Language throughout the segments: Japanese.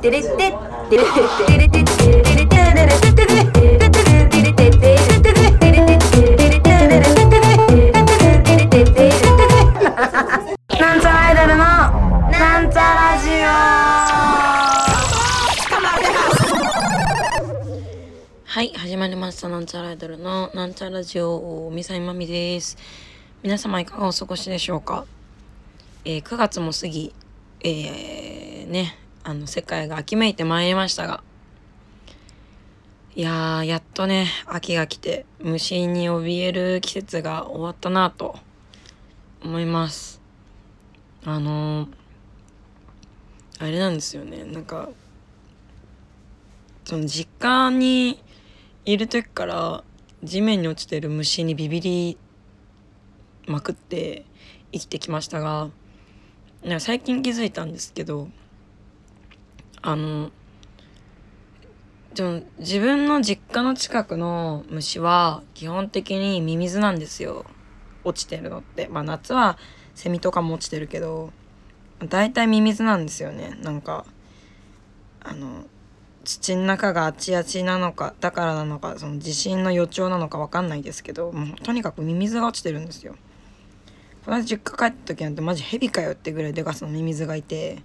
テレテテテレテレテテテレテレテテテテテはい、始まりました。なんちゃらアイドルのなんちゃラジオ、みさいみです。皆様いかがお過ごしでしょうか？えー、9月も過ぎ、えー、ね、あの、世界が秋めいてまいりましたが、いやー、やっとね、秋が来て、虫に怯える季節が終わったなと思います。あのー、あれなんですよね、なんか、その実家にいる時から地面に落ちてる虫にビビりまくって生きてきましたが最近気づいたんですけどあのでも自分の実家の近くの虫は基本的にミミズなんですよ。落ちてるのって。まあ夏はセミとかも落ちてるけど大体ミミズなんですよね。なんかあの土の中があちあちなのかだからなのかその地震の予兆なのか分かんないですけどもうとにかくミミズが落ちてるんですよ。この間実家帰った時なんてマジヘビかよってぐらいでかさのミミズがいて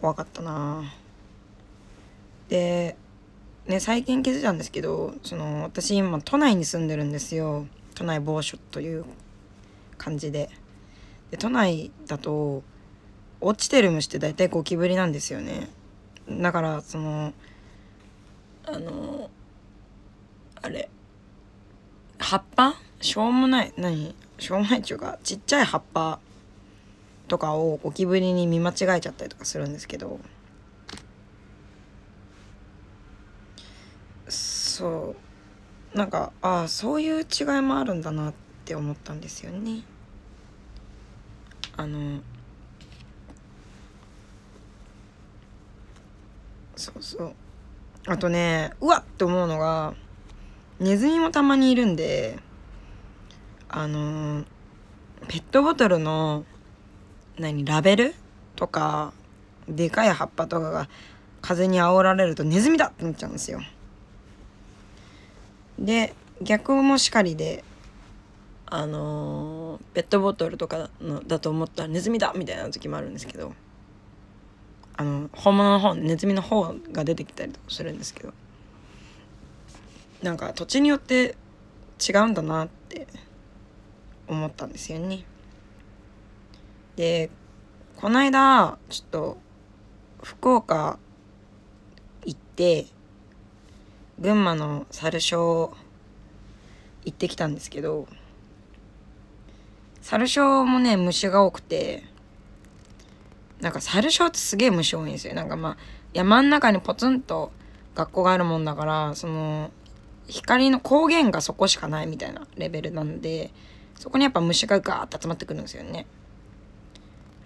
怖かったな。でね最近気づいたんですけどその私今都内に住んでるんですよ。都内某所という感じで。で都内だと落ちてる虫って大体ゴキブリなんですよね。だからそのあのあれ葉っぱ？しょうもない何？しょうもないっていうかちっちゃい葉っぱとかをゴキブリに見間違えちゃったりとかするんですけどそうなんかああそういう違いもあるんだなって思ったんですよね。あのそうそうあとねうわっって思うのがネズミもたまにいるんであのペットボトルの何ラベル？とかでかい葉っぱとかが風に煽られるとネズミだってなっちゃうんですよ。で逆もしかりであのペットボトルとかのだと思ったらネズミだみたいな時もあるんですけどあの本物の方ネズミの方が出てきたりとかするんですけどなんか土地によって違うんだなって思ったんですよね。でこの間ちょっと福岡行って群馬の猿小行ってきたんですけど猿小もね虫が多くてなんか猿小ってすげえ虫多いんですよ。なんかまあ山ん中にポツンと学校があるもんだからその光の光源がそこしかないみたいなレベルなんでそこにやっぱ虫がガーッと集まってくるんですよね。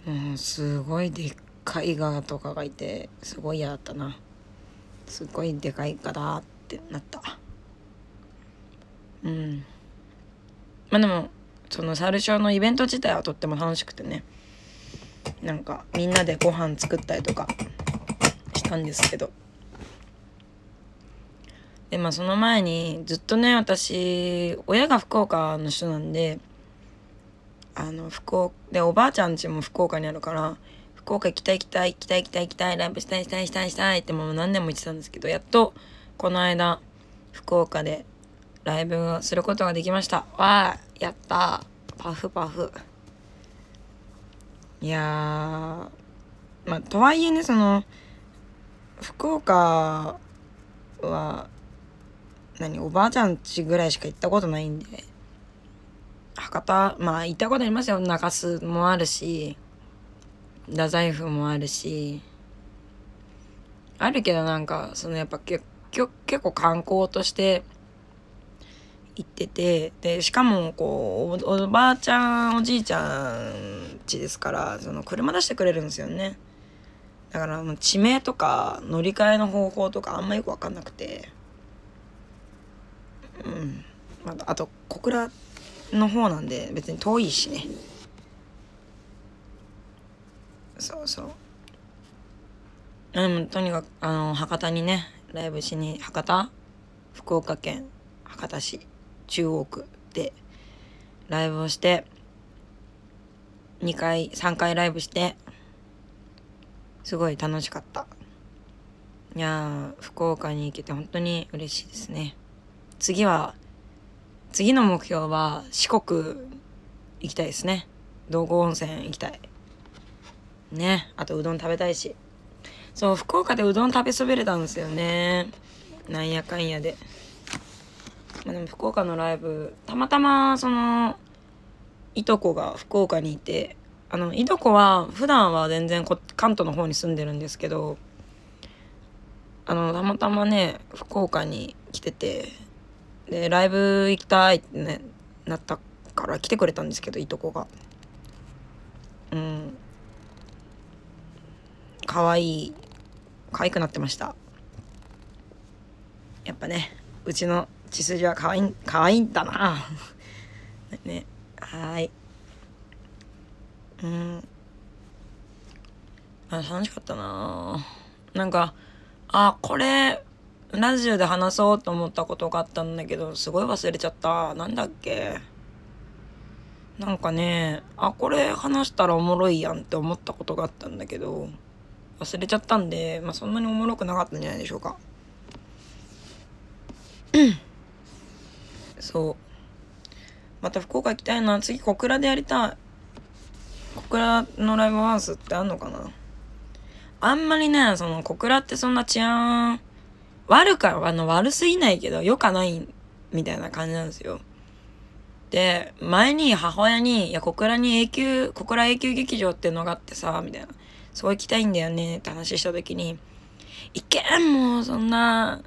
もうすごいでっかいガとかがいてすごい嫌だったな。すごいでかいガだってなった。うん。まあでもその猿小のイベント自体はとっても楽しくてね。なんかみんなでご飯作ったりとかしたんですけど。でまあその前にずっとね私親が福岡の人なんであの福岡でおばあちゃん家も福岡にあるから福岡行きたい行きたい行きたい行きたい行きたいライブしたいしたいしたいしたいってもう何年も言ってたんですけどやっとこの間福岡でライブをすることができました。わあやった。パフパフ。いやまあとはいえねその福岡は何おばあちゃん家ぐらいしか行ったことないんで博多まあ行ったことありますよ。中洲もあるし太宰府もあるしあるけどなんかそのやっぱ結結構観光として行っててでしかもこうおおばあちゃんおじいちゃん家ですからその車出してくれるんですよね。だからもう地名とか乗り換えの方法とかあんまよく分かんなくて。うん。まああと小倉の方なんで別に遠いしね。そうそう。でもとにかくあの博多にねライブしに博多福岡県博多市中央区でライブをして2回3回ライブしてすごい楽しかった。いや福岡に行けて本当に嬉しいですね。次は次の目標は四国行きたいですね。道後温泉行きたい。ね。あとうどん食べたいし。そう福岡でうどん食べそびれたんですよね。なんやかんやで。まあでも福岡のライブたまたまそのいとこが福岡にいてあのいとこは普段は全然こ関東の方に住んでるんですけどあのたまたまね福岡に来ててでライブ行きたいってねなったから来てくれたんですけどいとこが。うん。可愛い。可愛くなってました。やっぱねうちの血筋は可愛い可愛いんだな。ね。はい。うん。あ楽しかったな。なんかあこれラジオで話そうと思ったことがあったんだけどすごい忘れちゃった。なんだっけ？なんかねあこれ話したらおもろいやんって思ったことがあったんだけど忘れちゃったんで、まあ、そんなにおもろくなかったんじゃないでしょうか。そう。また福岡行きたいな。次小倉でやりたい。小倉のライブハウスってあんのかな？あんまりねその小倉ってそんな治安悪かあの悪すぎないけど良かないみたいな感じなんですよ。で前に母親に「いや小倉に永久小倉永久劇場っていうのがあってさ」みたいな「そう行きたいんだよね」って話した時に「いけんもうそんな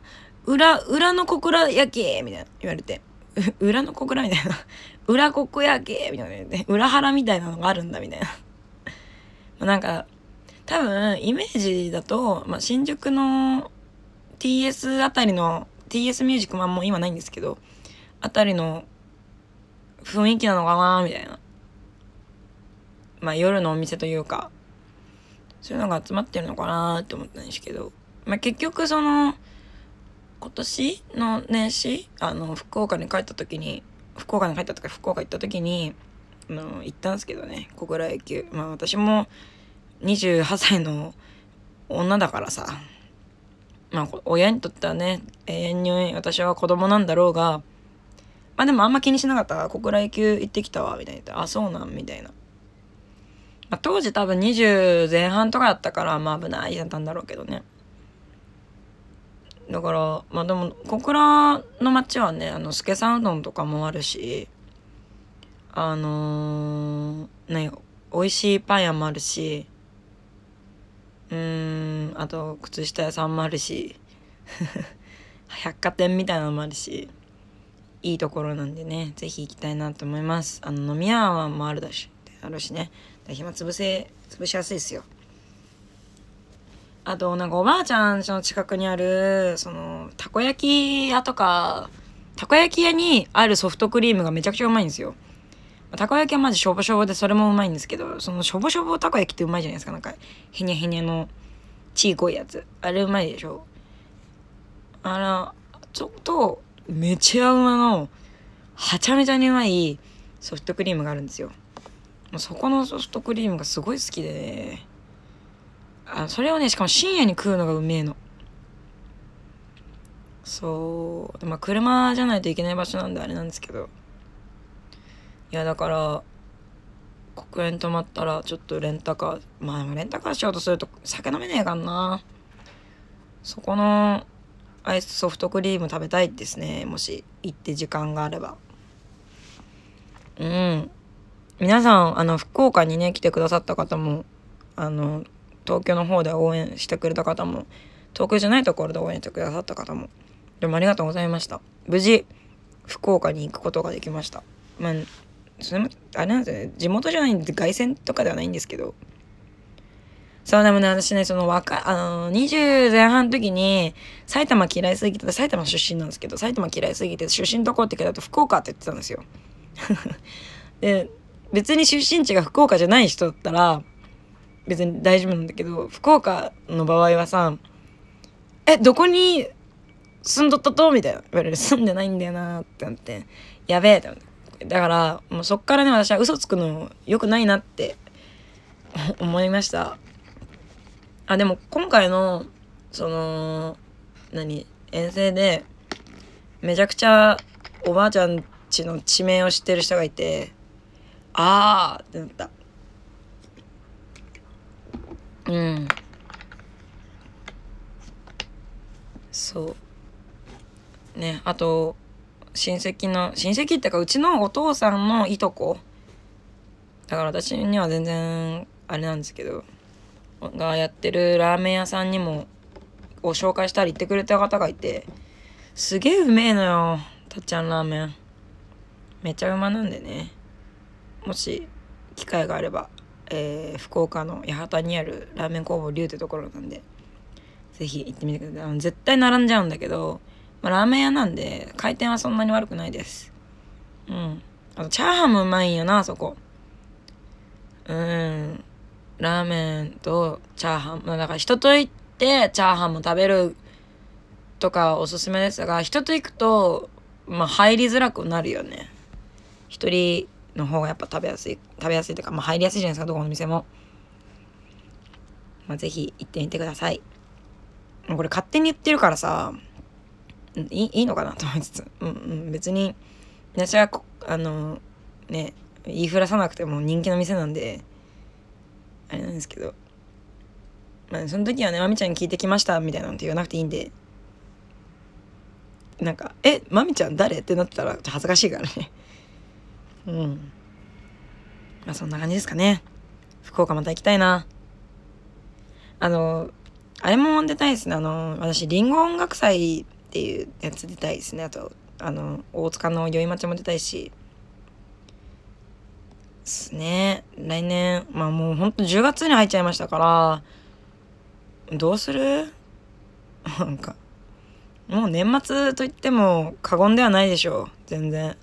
裏裏の小倉や け」みたいな言われて「裏の小倉」みたいな「裏ここやけ」みたいな裏腹みたいなのがあるんだみたいな。まなんか多分イメージだと、まあ、新宿の TS あたりの TS ミュージックマンも今ないんですけどあたりの雰囲気なのかなみたいな。まあ夜のお店というかそういうのが集まってるのかなって思ったんですけど、まあ、結局その今年の年始あの福岡に帰った時に福岡に帰った時福岡行った時にあの行ったんですけどね小倉駅。まあ私も28歳の女だからさ。まあ親にとってはね永遠に私は子供なんだろうがまあでもあんま気にしなかった。小倉駅行ってきたわみたいな。あそうなんみたいな、まあ、当時多分20前半とかだったからまあ危ないだったんだろうけどね。だからまあでも小倉の町はねあの助さんうどんとかもあるしあのー、ね美味しいパン屋もあるしうんあと靴下屋さんもあるし 百貨店みたいなのもあるしいいところなんでね是非行きたいなと思います。あの飲み屋もあるだしあるしね。暇つぶせ潰しやすいですよ。あとなんかおばあちゃんの近くにあるそのたこ焼き屋とかたこ焼き屋にあるソフトクリームがめちゃくちゃうまいんですよ。たこ焼きはマジしょぼしょぼでそれもうまいんですけどそのしょぼしょぼたこ焼きってうまいじゃないですか。なんかへにゃへにゃのちいこいやつ。あれうまいでしょ。あらちょっとめちゃうまのはちゃめちゃにうまいソフトクリームがあるんですよ。そこのソフトクリームがすごい好きでね。あそれをねしかも深夜に食うのがうめえの。そう。まあ車じゃないといけない場所なんであれなんですけど。いやだから国園泊まったらちょっとレンタカーまあレンタカーしようとすると酒飲めねえかんな。そこのアイスソフトクリーム食べたいですね。もし行って時間があれば。うん。皆さんあの福岡にね来てくださった方もあの東京の方で応援してくれた方も東京じゃないところで応援してくださった方もでもありがとうございました。無事福岡に行くことができました。まあそれもあれなんですよね。地元じゃないんで凱旋とかではないんですけど。そうでもね私ねその若あの20前半の時に埼玉嫌いすぎて埼玉出身なんですけど埼玉嫌いすぎて出身どこって聞いたと福岡って言ってたんですよ。で別に出身地が福岡じゃない人だったら別に大丈夫なんだけど福岡の場合はさ「えどこに住んどったと?」みたいな。言われる「住んでないんだよな」ってなって「やべえ」って。だからもうそっからね私は嘘つくのよくないなって 思いました。あでも今回のその何遠征でめちゃくちゃおばあちゃんちの地名を知ってる人がいてあーってなった。うん。そう。ねあと親戚の親戚っていうかうちのお父さんのいとこ。だから私には全然あれなんですけどがやってるラーメン屋さんにもを紹介したり言ってくれた方がいてすげえうめえのよたっちゃんラーメン。めちゃうまなんでね。もし機会があればえー、福岡の八幡にあるラーメン工房龍ってところなんで是非行ってみてください。絶対並んじゃうんだけど、まあ、ラーメン屋なんで回転はそんなに悪くないです。うん。あとチャーハンもうまいんよなそこ。うん。ラーメンとチャーハン。まあだから人と行ってチャーハンも食べるとかおすすめです。が人と行くとまあ入りづらくなるよね。一人の方がやっぱ食べやすい食べやすいとか、まあ、入りやすいじゃないですかどこの店も、まあ、ぜひ行ってみてください。これ勝手に言ってるからさいいいのかなと思いつつ。うんうん。別に私はあのね言いふらさなくても人気の店なんであれなんですけど。まあその時はねまみちゃんに聞いてきましたみたいなのって言わなくていいんで。なんか「えまみちゃん誰?」ってなったら恥ずかしいからね。うん。まあそんな感じですかね。福岡また行きたいな。あのあれも出たいですね。あの私りんご音楽祭っていうやつ出たいですね。あとあの大塚の宵町も出たいし。ですね。来年まあもうほんと10月に入っちゃいましたからどうする？なんかもう年末といっても過言ではないでしょう。全然。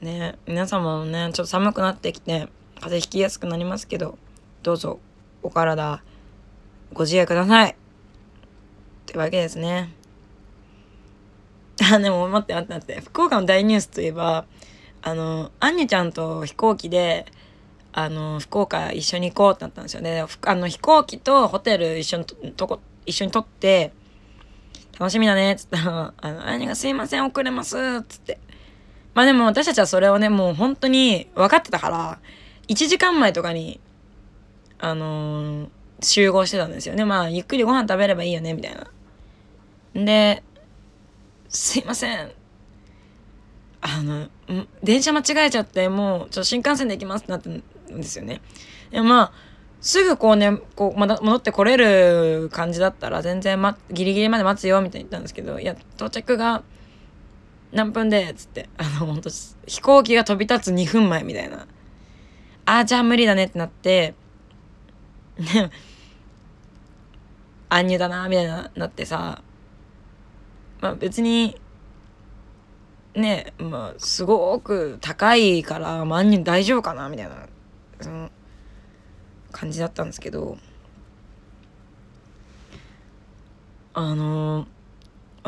ね皆様もねちょっと寒くなってきて風邪ひきやすくなりますけどどうぞお体ご自愛ください。ってわけですね。あでも待って待って待って福岡の大ニュースといえばあのアンニちゃんと飛行機であの福岡一緒に行こうってなったんですよねあの飛行機とホテル一緒にとこ一緒に撮って楽しみだねっつったら「あのアンニがすいません遅れます」っつってまあでも私たちはそれをね、もう本当に分かってたから、1時間前とかに、あのー、集合してたんですよね。まあ、ゆっくりご飯食べればいいよね、みたいな。で、すいません。あの、電車間違えちゃって、もう、ちょっと新幹線で行きますってなったんですよね。でまあ、すぐこうね、こう、まだ戻ってこれる感じだったら、全然、ま、ギリギリまで待つよ、みたいに言ったんですけど、いや、到着が、何分でっつってあの本当飛行機が飛び立つ2分前みたいなあーじゃあ無理だねってなってね暗入だなみたいななってさまあ別にねまあすごく高いから万人大丈夫かなみたいなその感じだったんですけどあの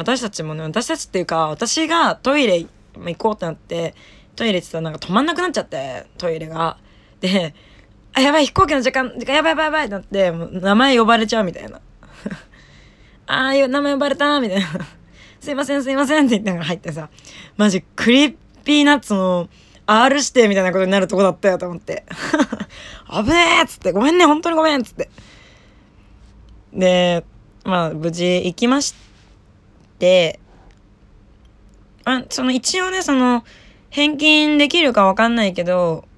私たちもね、私たちっていうか、私がトイレ行こうってなって、トイレって言ったらなんか止まんなくなっちゃって、トイレが。で、あ、やばい、飛行機の時間、時間やばいやばいやばいってなって、もう名前呼ばれちゃうみたいな。ああ、名前呼ばれたみたいな。すいません、すいませんって言ってから入ってさ、マジクリッピーナッツの R 指定みたいなことになるとこだったよと思って。危ねえっつって、ごめんね、本当にごめんっつって。で、まあ、無事行きまし。て、あ、その一応ね、その、返金できるかわかんないけど、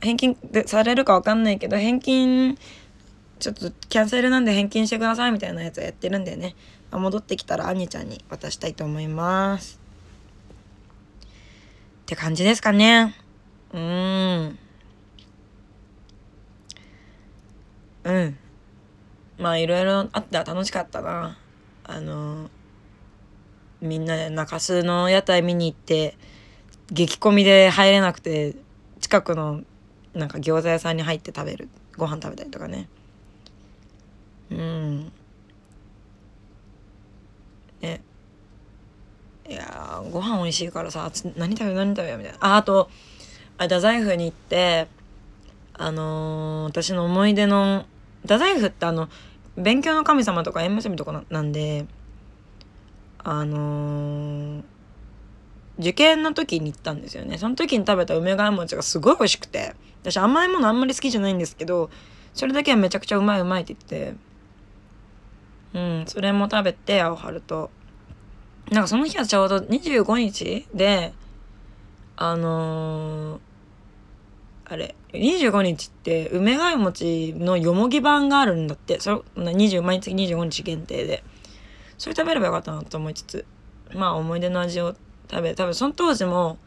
返金されるかわかんないけど、返金、ちょっとキャンセルなんで返金してくださいみたいなやつやってるんでね、戻ってきたらアニちゃんに渡したいと思います。って感じですかね。うーん。うん。まあいろいろあったら楽しかったな。あのみんなで中洲の屋台見に行って激混みで入れなくて近くのなんか餃子屋さんに入って食べるご飯食べたりとかねうんね。いやーご飯美味しいからさ何食べよ何食べよみたいな。ああとあ太宰府に行ってあのー私の思い出の太宰府ってあの勉強の神様とか縁結びとかなんであのー受験の時に行ったんですよね。その時に食べた梅ヶ谷餅がすごい美味しくて。私甘いものあんまり好きじゃないんですけどそれだけはめちゃくちゃうまいうまいって言ってうんそれも食べて青春と。なんかその日はちょうど25日であのーあれ25日って梅ヶ谷餅のよもぎ版があるんだって。それ20毎月25日限定で。それ食べればよかったなと思いつつまあ思い出の味を食べ多分その当時も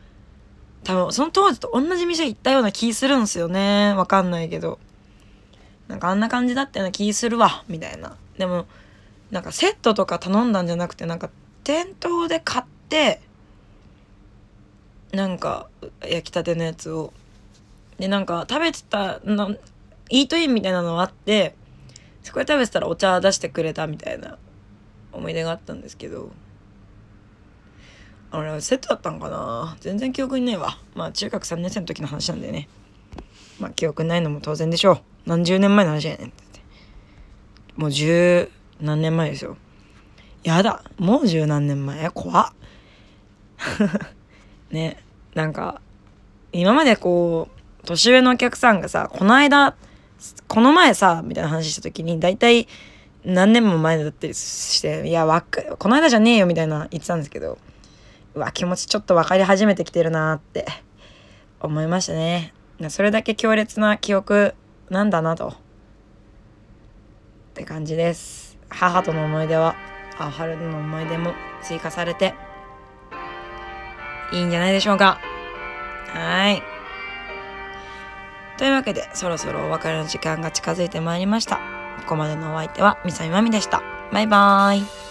多分その当時と同じ店行ったような気するんですよね。わかんないけど。なんかあんな感じだったような気するわみたいな。でもなんかセットとか頼んだんじゃなくてなんか店頭で買ってなんか焼きたてのやつを。でなんか食べてたなイートインみたいなのあってそこで食べてたらお茶出してくれたみたいな思い出があったんですけど。あれセットだったんかな？全然記憶にないわ。まあ中学3年生の時の話なんでね。まあ記憶ないのも当然でしょう。何十年前の話やねんって。もう十何年前ですよやだ。もう十何年前？怖っ。ねなんか今までこう年上のお客さんがさこの間この前さみたいな話した時に大体何年も前だったりして「いやわかこの間じゃねえよ」みたいな言ってたんですけどうわ気持ちちょっと分かり始めてきてるなって思いましたね。それだけ強烈な記憶なんだなと。って感じです。母との思い出はあ春の思い出も追加されていいんじゃないでしょうか。はい。というわけでそろそろお別れの時間が近づいてまいりました。ここまでのお相手はみさみまみでした。バイバーイ。